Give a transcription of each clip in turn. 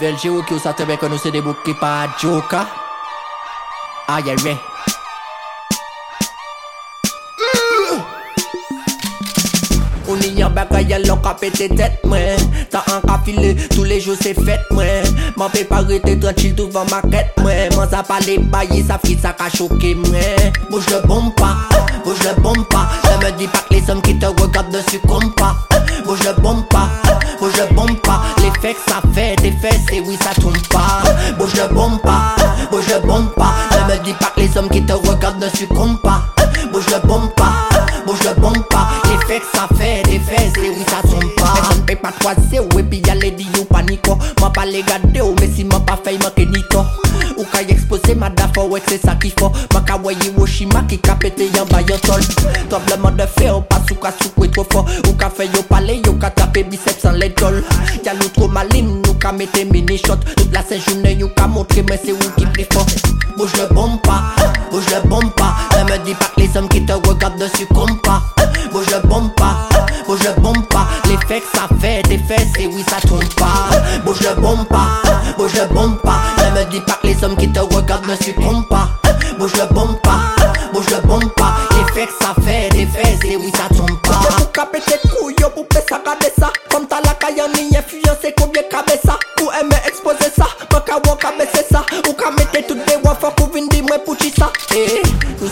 Velje ou ki ou sa tebe konou se debou ki pa adjoka Aye re. O ni yon bagay alon ka pete tet mwen. Ta an ka file, tou le jou se fet mwen. Man pe parete tranchil touvan maket mwen. Man sa pale baye, sa fri sa ka choke mwen. Bouj le bom pa, bouj le bom pa Ne me di pa ke les som ki te regap de su kom pa Bouj le bom pa bombe pas. L'effet que ça fait, des fesses, et oui, ça tombe pas. Bouge le bombe pas, bouge le bombe pas. Ne me dis pas que les hommes qui te regardent ne succombent pas. Bouge le bombe pas, pas. Mais ne paye pas toi, c'est et puis y'a les dit ou panico. M'a pas les gardé ou mais si m'a pas fait, m'a kenito. Ou ka exposé ma dafa, ouais, c'est ça qu'il faut. Ma kawaii Woshima qui ka pété y'en bas y'en sol. Tremblement de fer, pas sous ka sous trop fort. Ou ka fait yo palais, yo ka taper biceps sans l'étole. Y'a l'autre trop maline, nous ka mette mini shot. Toute la sainte journée, yo ka montrer, mais c'est où qui plus fort. Bouge le bombe pas, bouge le bombe pas. Ne me dis pas que les hommes qui te regardent dessus comptent pas. Bouge le bombe pas, bouge le bombe L'effet que ça fait, des fesses, et oui, ça tombe pas. Bouge le bombe pas, bouge le bombe pas. Ne me dis pas que les hommes qui te regardent ne succombent pas. Bouge le bombe pas, bouge le bombe pas. L'effet que ça fait, des fesses, et oui, ça tombe pas. Caper tes couilles, pour ça, garder ça. Comme t'as la caille en ligne, c'est combien caber ça? Pour aimer exposer ça, qu'à voir c'est ça. Ou qu'à mettre toutes des wafers pour venir dire moi pour ça?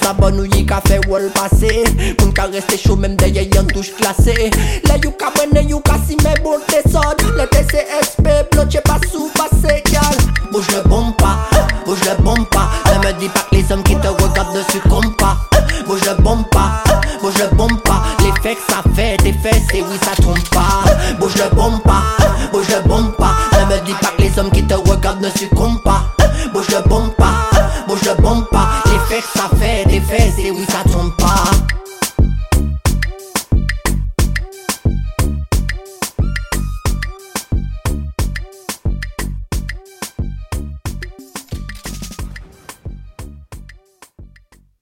Eh, tout ça bon, nous y qu'a fait wall passer. Moun ka rester chaud, même derrière y'en touche classée. Là, you ka bonne, you ka si mes bon t'es Le TCSP, bloqué pas sous passé, gal. Bouge le bombe pas, bouge le bombe pas. Ne me dis pas que les hommes qui te regardent ne succombent pas. Bouge le bombe pas, bouge le bombe pas. L'effet que ça fait, des fesses, et oui, ça trompe pas. Bouge le bombe pas, bouge le bombe pas. Ne me dis pas que les hommes qui te regardent ne succombent pas. Bouge le bombe pas, bouge le bombe pas. L'effet que ça